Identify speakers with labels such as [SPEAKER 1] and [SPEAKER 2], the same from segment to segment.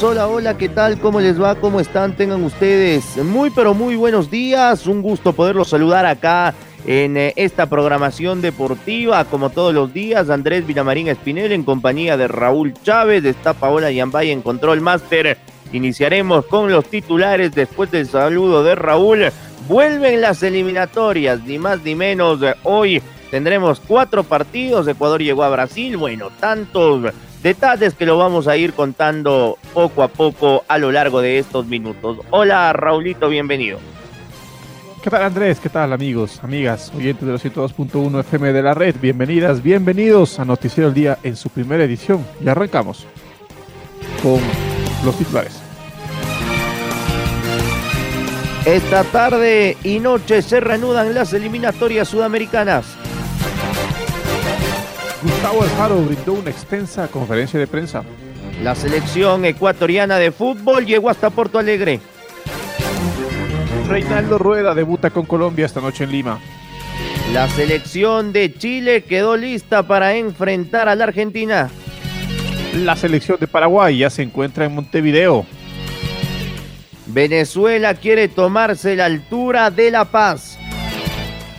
[SPEAKER 1] Hola, hola, ¿qué tal? ¿Cómo les va? ¿Cómo están? Tengan ustedes muy, pero muy buenos días. Un gusto poderlos saludar acá en eh, esta programación deportiva, como todos los días. Andrés Villamarín Espinel en compañía de Raúl Chávez, está Paola Yambay en Control Master. Iniciaremos con los titulares después del saludo de Raúl. Vuelven las eliminatorias, ni más ni menos. Hoy tendremos cuatro partidos. Ecuador llegó a Brasil. Bueno, tantos Detalles que lo vamos a ir contando poco a poco a lo largo de estos minutos. Hola Raulito, bienvenido.
[SPEAKER 2] ¿Qué tal Andrés? ¿Qué tal amigos, amigas, oyentes de los 102.1 FM de la red? Bienvenidas, bienvenidos a Noticiero el Día en su primera edición. Y arrancamos con los titulares.
[SPEAKER 1] Esta tarde y noche se reanudan las eliminatorias sudamericanas.
[SPEAKER 2] Gustavo Alfaro brindó una extensa conferencia de prensa.
[SPEAKER 1] La selección ecuatoriana de fútbol llegó hasta Porto Alegre.
[SPEAKER 2] Reinaldo Rueda debuta con Colombia esta noche en Lima.
[SPEAKER 1] La selección de Chile quedó lista para enfrentar a la Argentina.
[SPEAKER 2] La selección de Paraguay ya se encuentra en Montevideo.
[SPEAKER 1] Venezuela quiere tomarse la altura de La Paz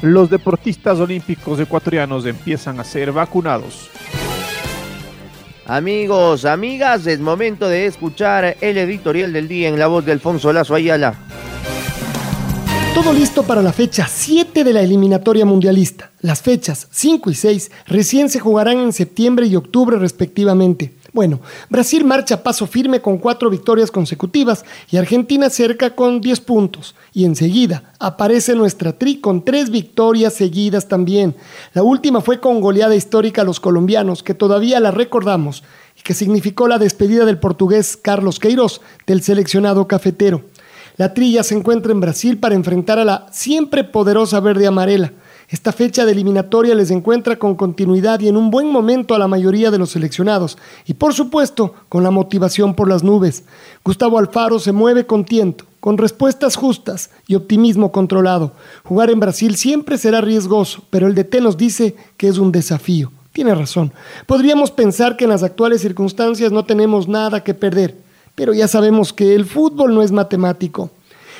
[SPEAKER 2] los deportistas olímpicos ecuatorianos empiezan a ser vacunados.
[SPEAKER 1] Amigos, amigas, es momento de escuchar el editorial del día en la voz de Alfonso Lazo Ayala.
[SPEAKER 3] Todo listo para la fecha 7 de la eliminatoria mundialista. Las fechas 5 y 6 recién se jugarán en septiembre y octubre respectivamente. Bueno, Brasil marcha a paso firme con cuatro victorias consecutivas y Argentina cerca con 10 puntos. Y enseguida aparece nuestra tri con tres victorias seguidas también. La última fue con goleada histórica a los colombianos, que todavía la recordamos, y que significó la despedida del portugués Carlos Queiroz del seleccionado cafetero. La trilla se encuentra en Brasil para enfrentar a la siempre poderosa verde amarela. Esta fecha de eliminatoria les encuentra con continuidad y en un buen momento a la mayoría de los seleccionados y por supuesto con la motivación por las nubes. Gustavo Alfaro se mueve con tiento, con respuestas justas y optimismo controlado. Jugar en Brasil siempre será riesgoso, pero el DT nos dice que es un desafío. Tiene razón. Podríamos pensar que en las actuales circunstancias no tenemos nada que perder, pero ya sabemos que el fútbol no es matemático.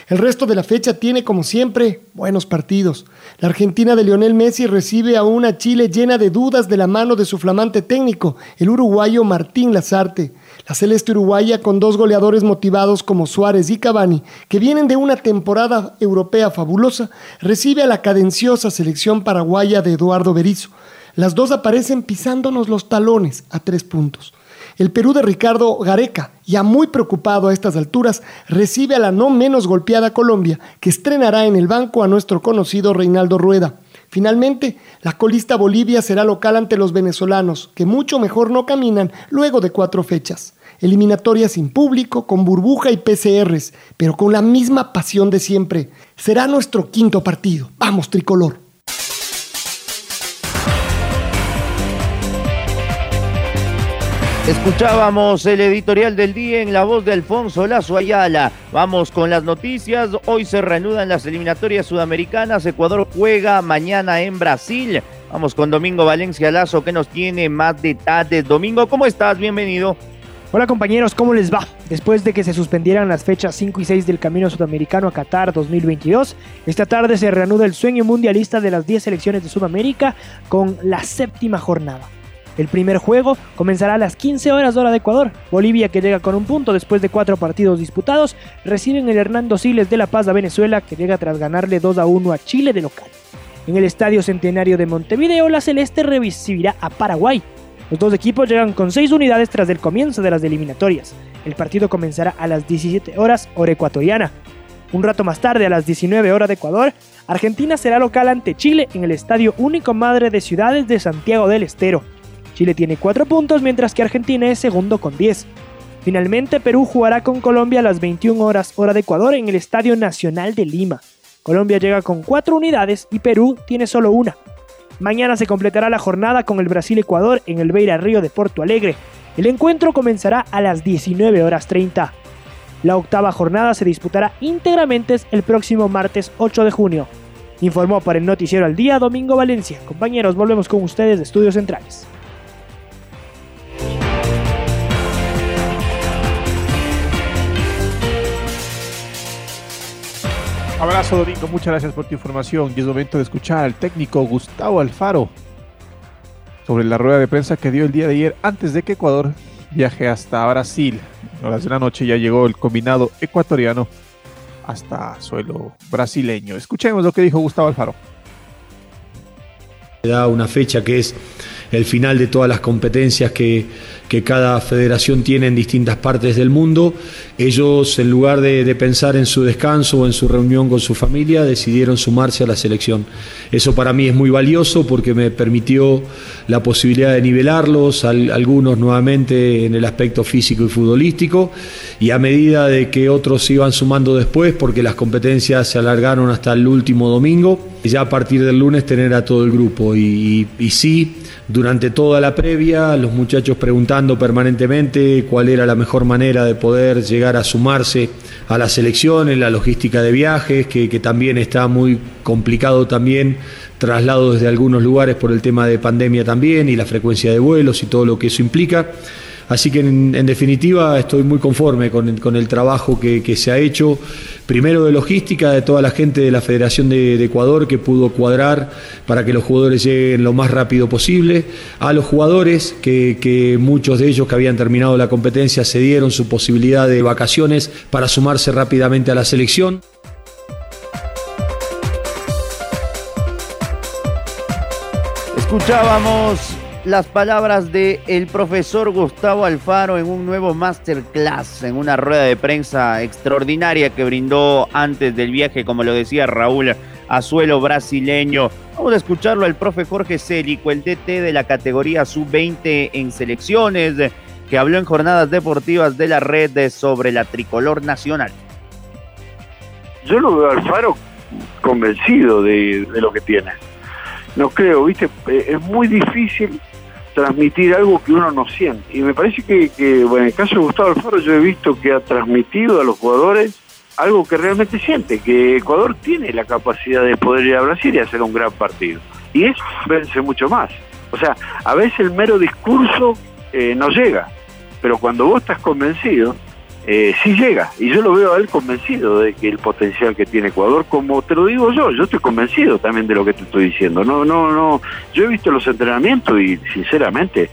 [SPEAKER 3] El resto de la fecha tiene, como siempre, buenos partidos. La Argentina de Lionel Messi recibe a una Chile llena de dudas de la mano de su flamante técnico, el uruguayo Martín Lazarte. La celeste uruguaya con dos goleadores motivados como Suárez y Cavani, que vienen de una temporada europea fabulosa, recibe a la cadenciosa selección paraguaya de Eduardo Berizzo. Las dos aparecen pisándonos los talones a tres puntos. El Perú de Ricardo Gareca, ya muy preocupado a estas alturas, recibe a la no menos golpeada Colombia, que estrenará en el banco a nuestro conocido Reinaldo Rueda. Finalmente, la colista Bolivia será local ante los venezolanos, que mucho mejor no caminan luego de cuatro fechas. Eliminatoria sin público, con burbuja y PCRs, pero con la misma pasión de siempre. Será nuestro quinto partido. Vamos, tricolor.
[SPEAKER 1] Escuchábamos el editorial del día en la voz de Alfonso Lazo Ayala. Vamos con las noticias. Hoy se reanudan las eliminatorias sudamericanas. Ecuador juega mañana en Brasil. Vamos con Domingo Valencia Lazo que nos tiene más detalles. Domingo, ¿cómo estás? Bienvenido.
[SPEAKER 4] Hola compañeros, ¿cómo les va? Después de que se suspendieran las fechas 5 y 6 del Camino Sudamericano a Qatar 2022, esta tarde se reanuda el sueño mundialista de las 10 selecciones de Sudamérica con la séptima jornada. El primer juego comenzará a las 15 horas hora de Ecuador. Bolivia, que llega con un punto después de cuatro partidos disputados, reciben el Hernando Siles de La Paz a Venezuela, que llega tras ganarle 2 a 1 a Chile de local. En el Estadio Centenario de Montevideo, la Celeste recibirá a Paraguay. Los dos equipos llegan con 6 unidades tras el comienzo de las eliminatorias. El partido comenzará a las 17 horas hora ecuatoriana. Un rato más tarde, a las 19 horas de Ecuador, Argentina será local ante Chile en el Estadio Único Madre de Ciudades de Santiago del Estero. Chile tiene 4 puntos mientras que Argentina es segundo con 10. Finalmente, Perú jugará con Colombia a las 21 horas hora de Ecuador en el Estadio Nacional de Lima. Colombia llega con 4 unidades y Perú tiene solo una. Mañana se completará la jornada con el Brasil-Ecuador en el Beira Río de Porto Alegre. El encuentro comenzará a las 19 horas 30. La octava jornada se disputará íntegramente el próximo martes 8 de junio. Informó para el Noticiero al Día Domingo Valencia. Compañeros, volvemos con ustedes de Estudios Centrales.
[SPEAKER 2] Abrazo Domingo, muchas gracias por tu información y es momento de escuchar al técnico Gustavo Alfaro sobre la rueda de prensa que dio el día de ayer antes de que Ecuador viaje hasta Brasil. A las de la noche ya llegó el combinado ecuatoriano hasta suelo brasileño. Escuchemos lo que dijo Gustavo Alfaro.
[SPEAKER 5] Da una fecha que es el final de todas las competencias que, que cada federación tiene en distintas partes del mundo. Ellos, en lugar de, de, pensar en su descanso o en su reunión con su familia, decidieron sumarse a la selección. Eso para mí es muy valioso porque me permitió la posibilidad de nivelarlos, al, algunos nuevamente en el aspecto físico y futbolístico, y a medida de que otros se iban sumando después, porque las competencias se alargaron hasta el último domingo, ya a partir del lunes tener a todo el grupo. Y, sí, durante toda la previa, los muchachos preguntando permanentemente cuál era la mejor manera de poder llegar a sumarse a la selección, en la logística de viajes, que, que también está muy complicado también, traslado desde algunos lugares por el tema de pandemia también y la frecuencia de vuelos y todo lo que eso implica. Así que en, en definitiva estoy muy conforme con el, trabajo que, se ha hecho, primero de logística de toda la gente de la Federación de, de, Ecuador que pudo cuadrar para que los jugadores lleguen lo más rápido posible, a los jugadores que, que muchos de ellos que habían terminado la competencia se dieron su posibilidad de vacaciones para sumarse rápidamente a la selección.
[SPEAKER 1] Escuchábamos las palabras del el profesor Gustavo Alfaro en un nuevo masterclass, en una rueda de prensa extraordinaria que brindó antes del viaje, como lo decía Raúl, a suelo brasileño. Vamos a escucharlo al profe Jorge Célico, el DT de la categoría sub-20 en selecciones, que habló en jornadas deportivas de la red sobre la tricolor nacional.
[SPEAKER 6] Yo lo veo Alfaro convencido de, de lo que tiene no creo, viste, es muy difícil transmitir algo que uno no siente. Y me parece que, que bueno, en el caso de Gustavo Alfaro yo he visto que ha transmitido a los jugadores algo que realmente siente, que Ecuador tiene la capacidad de poder ir a Brasil y hacer un gran partido. Y eso vence mucho más. O sea, a veces el mero discurso eh, no llega, pero cuando vos estás convencido, eh, sí llega. Y yo lo veo a él convencido de que el potencial que tiene Ecuador, como te lo digo yo, yo estoy convencido también de lo que te estoy diciendo. No, no, no. Yo he visto los entrenamientos y sinceramente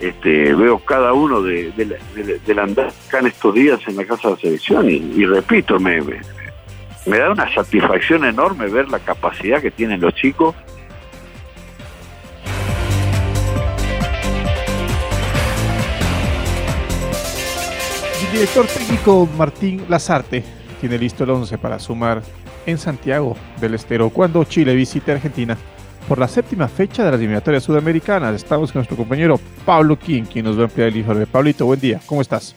[SPEAKER 6] este, veo cada uno de, de, de, del andar acá en estos días en la casa de la selección y, repito, me, me da una satisfacción enorme ver la capacidad que tienen los chicos
[SPEAKER 2] director técnico Martín Lazarte tiene listo el 11 para sumar en Santiago del Estero cuando Chile visite Argentina por la séptima fecha de las eliminatorias sudamericanas. Estamos con nuestro compañero Pablo King, quien nos va a ampliar el informe. Pablito, buen día, ¿cómo estás?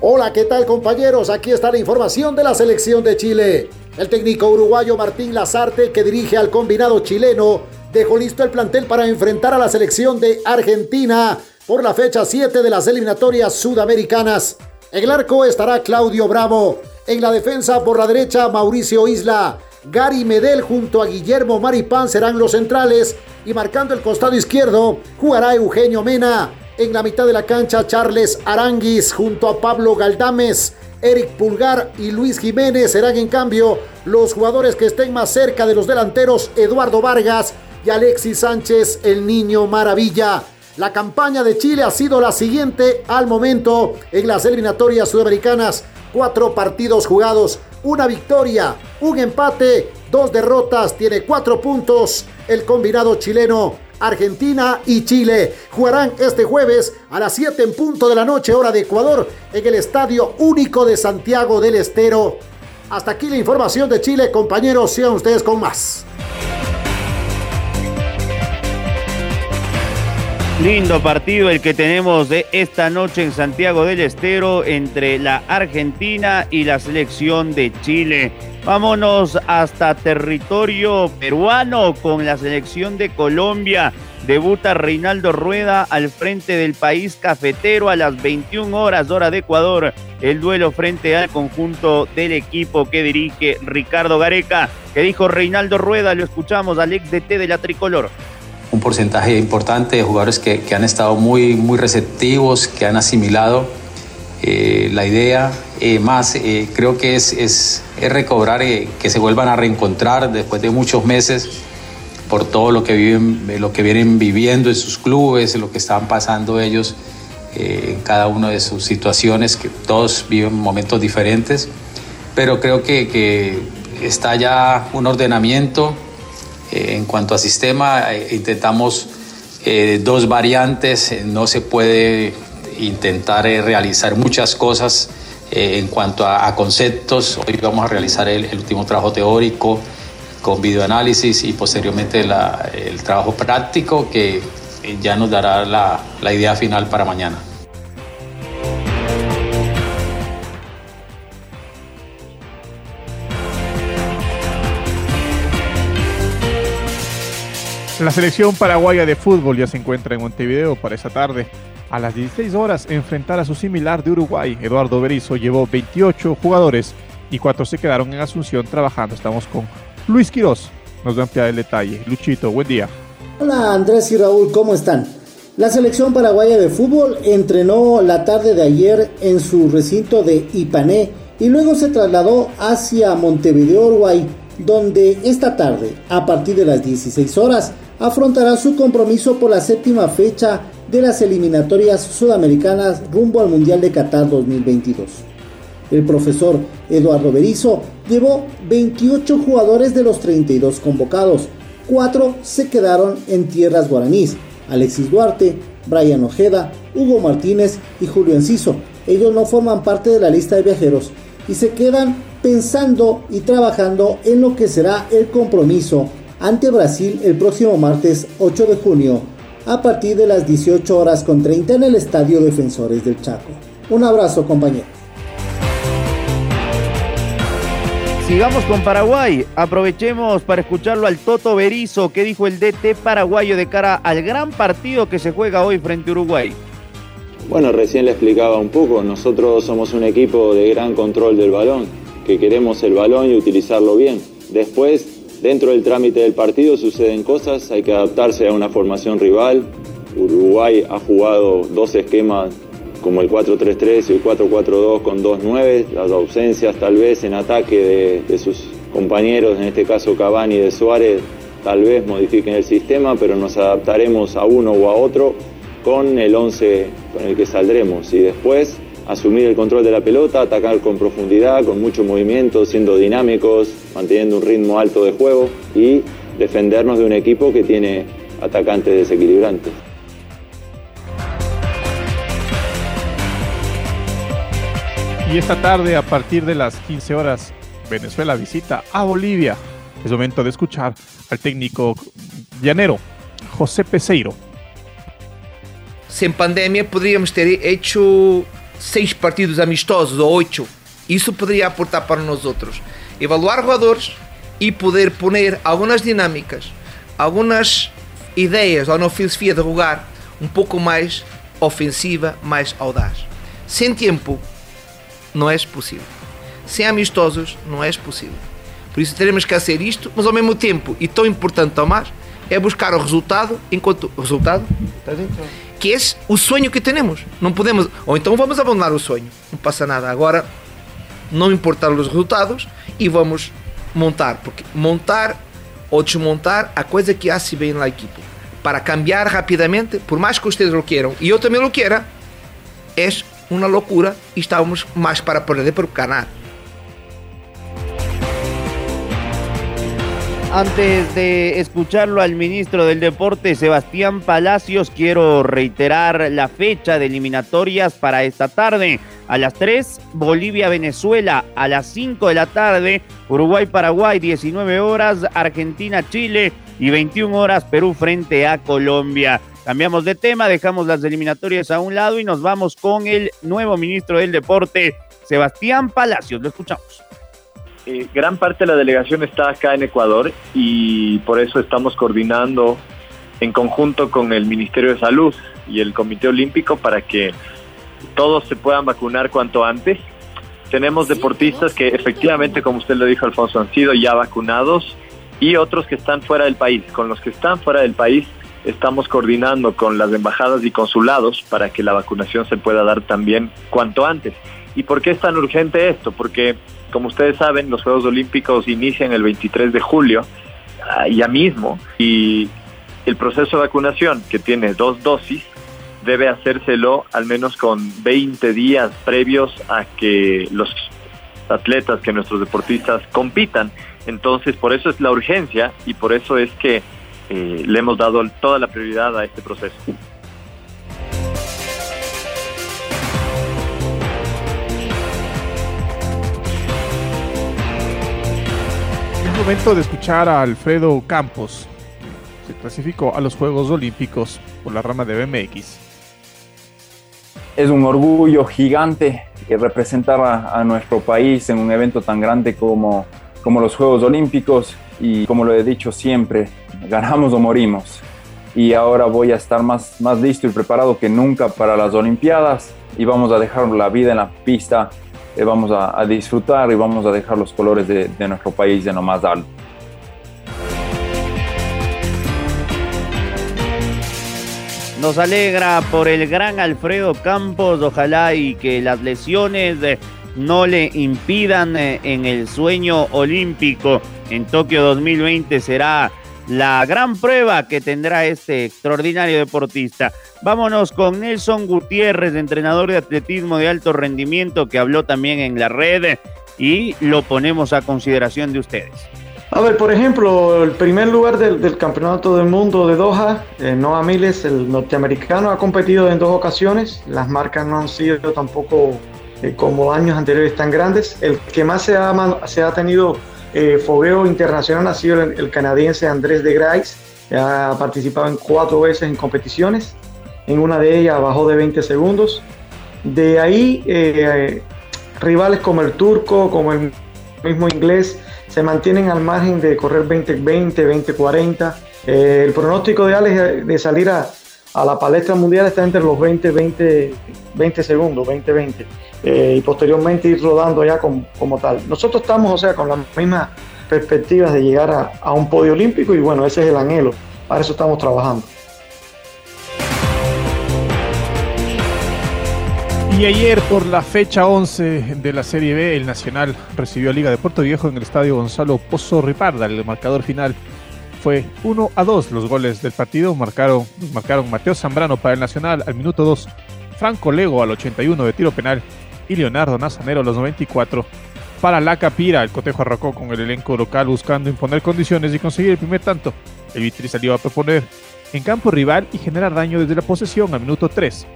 [SPEAKER 7] Hola, ¿qué tal compañeros? Aquí está la información de la selección de Chile. El técnico uruguayo Martín Lazarte, que dirige al combinado chileno, dejó listo el plantel para enfrentar a la selección de Argentina por la fecha 7 de las eliminatorias sudamericanas. En el arco estará Claudio Bravo. En la defensa por la derecha Mauricio Isla. Gary Medel junto a Guillermo Maripán serán los centrales. Y marcando el costado izquierdo jugará Eugenio Mena. En la mitad de la cancha Charles Aranguis junto a Pablo Galdames. Eric Pulgar y Luis Jiménez serán en cambio los jugadores que estén más cerca de los delanteros Eduardo Vargas y Alexis Sánchez, el niño maravilla. La campaña de Chile ha sido la siguiente al momento en las eliminatorias sudamericanas. Cuatro partidos jugados, una victoria, un empate, dos derrotas, tiene cuatro puntos. El combinado chileno Argentina y Chile. Jugarán este jueves a las 7 en punto de la noche, hora de Ecuador, en el Estadio Único de Santiago del Estero. Hasta aquí la información de Chile, compañeros, sean ustedes con más.
[SPEAKER 1] Lindo partido el que tenemos de esta noche en Santiago del Estero entre la Argentina y la selección de Chile. Vámonos hasta territorio peruano con la selección de Colombia. Debuta Reinaldo Rueda al frente del país cafetero a las 21 horas hora de Ecuador. El duelo frente al conjunto del equipo que dirige Ricardo Gareca. Que dijo Reinaldo Rueda, lo escuchamos al ex DT de la tricolor
[SPEAKER 8] un porcentaje importante de jugadores que, que han estado muy, muy receptivos, que han asimilado eh, la idea. Eh, más, eh, creo que es, es, es recobrar que se vuelvan a reencontrar después de muchos meses por todo lo que, viven, lo que vienen viviendo en sus clubes, lo que están pasando ellos en cada una de sus situaciones, que todos viven momentos diferentes. Pero creo que, que está ya un ordenamiento en cuanto a sistema, eh, intentamos eh, dos variantes, eh, no se puede intentar realizar muchas cosas en cuanto a, conceptos. Hoy vamos a realizar el, último trabajo teórico con videoanálisis y posteriormente el trabajo práctico que ya nos dará la idea final para mañana.
[SPEAKER 2] La selección paraguaya de fútbol ya se encuentra en Montevideo para esta tarde. A las 16 horas enfrentar a su similar de Uruguay. Eduardo Berizzo llevó 28 jugadores y cuatro se quedaron en Asunción trabajando. Estamos con Luis Quirós. Nos va a ampliar el detalle. Luchito, buen día.
[SPEAKER 9] Hola Andrés y Raúl, ¿cómo están? La selección paraguaya de fútbol entrenó la tarde de ayer en su recinto de Ipané y luego se trasladó hacia Montevideo, Uruguay, donde esta tarde, a partir de las 16 horas, afrontará su compromiso por la séptima fecha de las eliminatorias sudamericanas rumbo al Mundial de Qatar 2022. El profesor Eduardo Berizo llevó 28 jugadores de los 32 convocados, 4 se quedaron en tierras guaraníes, Alexis Duarte, Brian Ojeda, Hugo Martínez y Julio Enciso. Ellos no forman parte de la lista de viajeros y se quedan pensando y trabajando en lo que será el compromiso ante Brasil el próximo martes 8 de junio a partir de las 18 horas con 30 en el Estadio Defensores del Chaco. Un abrazo compañero.
[SPEAKER 1] Sigamos con Paraguay. Aprovechemos para escucharlo al Toto Berizo, que dijo el DT paraguayo de cara al gran partido que se juega hoy frente a Uruguay.
[SPEAKER 10] Bueno, recién le explicaba un poco, nosotros somos un equipo de gran control del balón, que queremos el balón y utilizarlo bien. Después Dentro del trámite del partido suceden cosas, hay que adaptarse a una formación rival. Uruguay ha jugado dos esquemas como el 4-3-3 y el 4-4-2 con dos 9 las ausencias tal vez en ataque de, sus compañeros, en este caso Cavani y de Suárez, tal vez modifiquen el sistema, pero nos adaptaremos a uno o a otro con el 11 con el que saldremos. Y después asumir el control de la pelota, atacar con profundidad, con mucho movimiento, siendo dinámicos, manteniendo un ritmo alto de juego y defendernos de un equipo que tiene atacantes desequilibrantes.
[SPEAKER 2] Y esta tarde, a partir de las 15 horas, Venezuela visita a Bolivia. Es momento de escuchar al técnico llanero, José Peseiro.
[SPEAKER 6] Sin pandemia podríamos ter hecho seis partidos amistosos ou oito, isso poderia aportar para nós outros. Evaluar jogadores e poder poner algumas dinâmicas, algumas ideias ou na filosofia de jogar um pouco mais ofensiva, mais audaz. Sem tempo, não é possível. Sem amistosos, não é possível. Por isso teremos que fazer isto, mas ao mesmo tempo, e tão importante Tomás, é buscar o resultado enquanto. Resultado? Que é o sonho que temos. Não podemos, ou então vamos abandonar o sonho, não passa nada. Agora, não importar os resultados e vamos montar, porque montar ou desmontar a coisa que hace bem na equipe. Para cambiar rapidamente, por mais que vocês lo queiram e eu também lo queira, é uma loucura e estamos mais para perder para ganar.
[SPEAKER 1] Antes de escucharlo al ministro del Deporte, Sebastián Palacios, quiero reiterar la fecha de eliminatorias para esta tarde. A las 3, Bolivia-Venezuela. A las 5 de la tarde, Uruguay-Paraguay, 19 horas, Argentina-Chile y 21 horas, Perú frente a Colombia. Cambiamos de tema, dejamos las eliminatorias a un lado y nos vamos con el nuevo ministro del Deporte, Sebastián Palacios. Lo escuchamos.
[SPEAKER 11] Eh, gran parte de la delegación está acá en Ecuador y por eso estamos coordinando en conjunto con el Ministerio de Salud y el Comité Olímpico para que todos se puedan vacunar cuanto antes. Tenemos deportistas que efectivamente, como usted lo dijo Alfonso, han sido ya vacunados y otros que están fuera del país. Con los que están fuera del país estamos coordinando con las embajadas y consulados para que la vacunación se pueda dar también cuanto antes. ¿Y por qué es tan urgente esto? Porque como ustedes saben, los Juegos Olímpicos inician el 23 de julio, ah, ya mismo, y el proceso de vacunación, que tiene dos dosis, debe hacérselo al menos con 20 días previos a que los atletas, que nuestros deportistas compitan. Entonces, por eso es la urgencia y por eso es que eh, le hemos dado toda la prioridad a este proceso.
[SPEAKER 2] Momento de escuchar a Alfredo Campos. Se clasificó a los Juegos Olímpicos por la rama de BMX.
[SPEAKER 12] Es un orgullo gigante que representar a, nuestro país en un evento tan grande como, como los Juegos Olímpicos y como lo he dicho siempre, ganamos o morimos. Y ahora voy a estar más, más listo y preparado que nunca para las Olimpiadas y vamos a dejar la vida en la pista eh, vamos a, disfrutar y vamos a dejar los colores de, nuestro país de lo más alto.
[SPEAKER 1] Nos alegra por el gran Alfredo Campos, ojalá y que las lesiones eh, no le impidan eh, en el sueño olímpico en Tokio 2020 será la gran prueba que tendrá este extraordinario deportista. Vámonos con Nelson Gutiérrez, entrenador de atletismo de alto rendimiento, que habló también en la red y lo ponemos a consideración de ustedes.
[SPEAKER 13] A ver, por ejemplo, el primer lugar del, Campeonato del Mundo de Doha, eh, Noah Miles, el norteamericano, ha competido en dos ocasiones. Las marcas no han sido tampoco eh, como años anteriores tan grandes. El que más se ha, se ha tenido eh, fogueo internacional ha sido el, canadiense Andrés de Grais, ha participado en cuatro veces en competiciones. En una de ellas bajó de 20 segundos. De ahí, eh, rivales como el turco, como el mismo inglés, se mantienen al margen de correr 20-20, 20-40. Eh, el pronóstico de Alex de salir a, a la palestra mundial está entre los 20, 20, 20 segundos, 20, 20, eh, y posteriormente ir rodando ya como, como, tal. Nosotros estamos, o sea, con las mismas perspectivas de llegar a, a un podio olímpico y bueno, ese es el anhelo, para eso estamos trabajando.
[SPEAKER 2] Y ayer por la fecha 11 de la Serie B, el Nacional recibió a Liga de Puerto Viejo en el estadio Gonzalo Pozo Riparda. El marcador final fue 1 a 2 los goles del partido. Marcaron, marcaron Mateo Zambrano para el Nacional al minuto 2, Franco Lego al 81 de tiro penal y Leonardo Nazanero a los 94. Para la Capira, el cotejo arrancó con el elenco local buscando imponer condiciones y conseguir el primer tanto. El Vitri salió a proponer en campo rival y generar daño desde la posesión al minuto 3.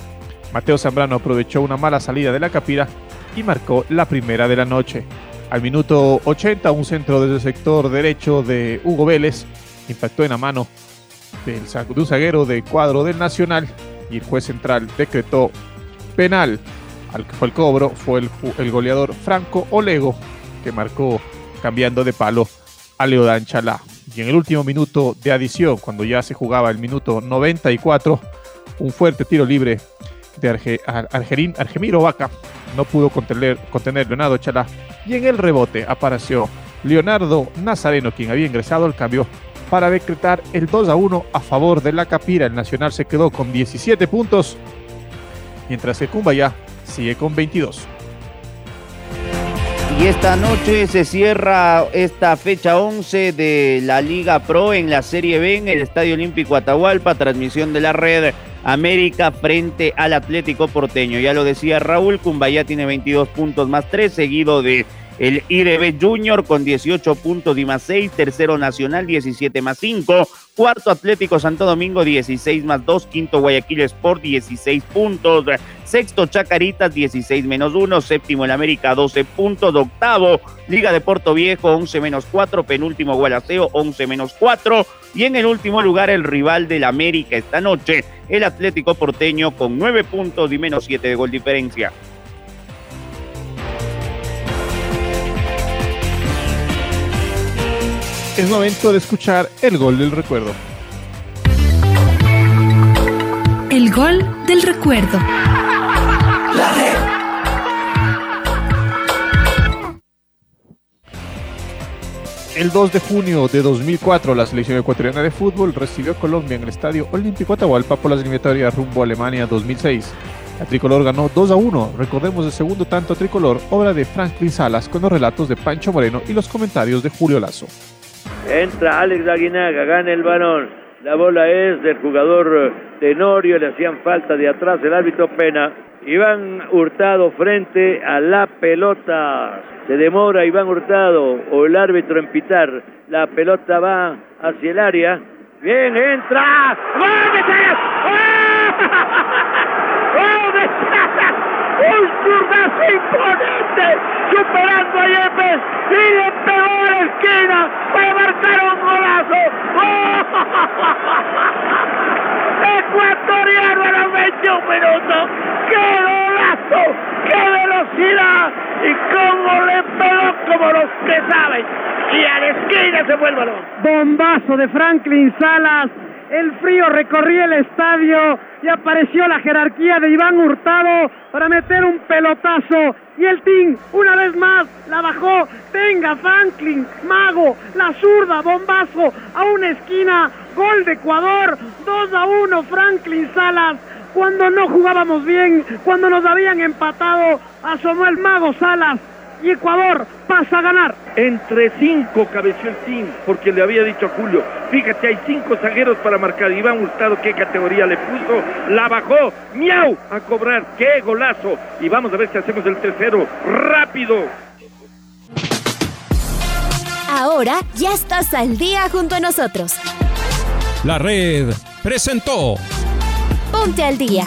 [SPEAKER 2] Mateo Zambrano aprovechó una mala salida de la Capira y marcó la primera de la noche. Al minuto 80, un centro desde el sector derecho de Hugo Vélez impactó en la mano del, de un zaguero de cuadro del Nacional y el juez central decretó penal. Al que fue el cobro fue el, goleador Franco Olego que marcó cambiando de palo a Leodán Chalá. Y en el último minuto de adición, cuando ya se jugaba el minuto 94, un fuerte tiro libre de Arge, Argemiro Vaca no pudo contener, contener Leonardo Chalá y en el rebote apareció Leonardo Nazareno, quien había ingresado al cambio para decretar el 2 a 1 a favor de la Capira. El Nacional se quedó con 17 puntos, mientras que Cumbaya sigue con 22.
[SPEAKER 1] Y esta noche se cierra esta fecha 11 de la Liga Pro en la Serie B en el Estadio Olímpico Atahualpa, transmisión de la red América frente al Atlético Porteño. Ya lo decía Raúl, Cumbaya tiene 22 puntos más 3, seguido de el IDB Junior con 18 puntos más 6, tercero Nacional 17 más 5, cuarto Atlético Santo Domingo 16 más 2, quinto Guayaquil Sport 16 puntos, sexto Chacaritas 16 menos 1, séptimo el América 12 puntos, octavo Liga de Puerto Viejo 11 menos 4, penúltimo Gualaceo 11 menos 4 y en el último lugar el rival del América esta noche, el Atlético Porteño con 9 puntos y menos 7 de gol diferencia.
[SPEAKER 2] Es momento de escuchar el gol del recuerdo.
[SPEAKER 14] El gol del recuerdo.
[SPEAKER 2] El 2 de junio de 2004, la selección ecuatoriana de fútbol recibió a Colombia en el Estadio Olímpico Atahualpa por las eliminatorias rumbo a Alemania 2006. La tricolor ganó 2 a 1. Recordemos el segundo tanto tricolor, obra de Franklin Salas, con los relatos de Pancho Moreno y los comentarios de Julio Lazo.
[SPEAKER 15] Entra Alex Aguinaga, gana el balón. La bola es del jugador Tenorio, le hacían falta de atrás el árbitro Pena. Iván Hurtado frente a la pelota. Se demora Iván Hurtado o el árbitro en pitar. La pelota va hacia el área. Bien, entra. ¡Un zurdazo imponente! Superando a Yepes y le pegó a la esquina para marcar un golazo. Ecuatoriano a los 21 minutos. ¡Qué golazo! ¡Qué velocidad! Y cómo le pegó como los que saben. Y a la esquina se fue el.
[SPEAKER 16] Bombazo de Franklin Salas. El frío recorría el estadio y apareció la jerarquía de Iván Hurtado para meter un pelotazo. Y el Team, una vez más, la bajó. Venga, Franklin, mago, la zurda, bombazo, a una esquina. Gol de Ecuador, 2 a 1, Franklin Salas. Cuando no jugábamos bien, cuando nos habían empatado, asomó el mago Salas y Ecuador pasa a ganar.
[SPEAKER 15] Entre cinco cabeció el team, porque le había dicho a Julio, fíjate, hay cinco zagueros para marcar. Iván Hurtado, qué categoría le puso, la bajó, miau, a cobrar, qué golazo. Y vamos a ver si hacemos el tercero, rápido.
[SPEAKER 17] Ahora ya estás al día junto a nosotros.
[SPEAKER 18] La red presentó
[SPEAKER 17] Ponte al día.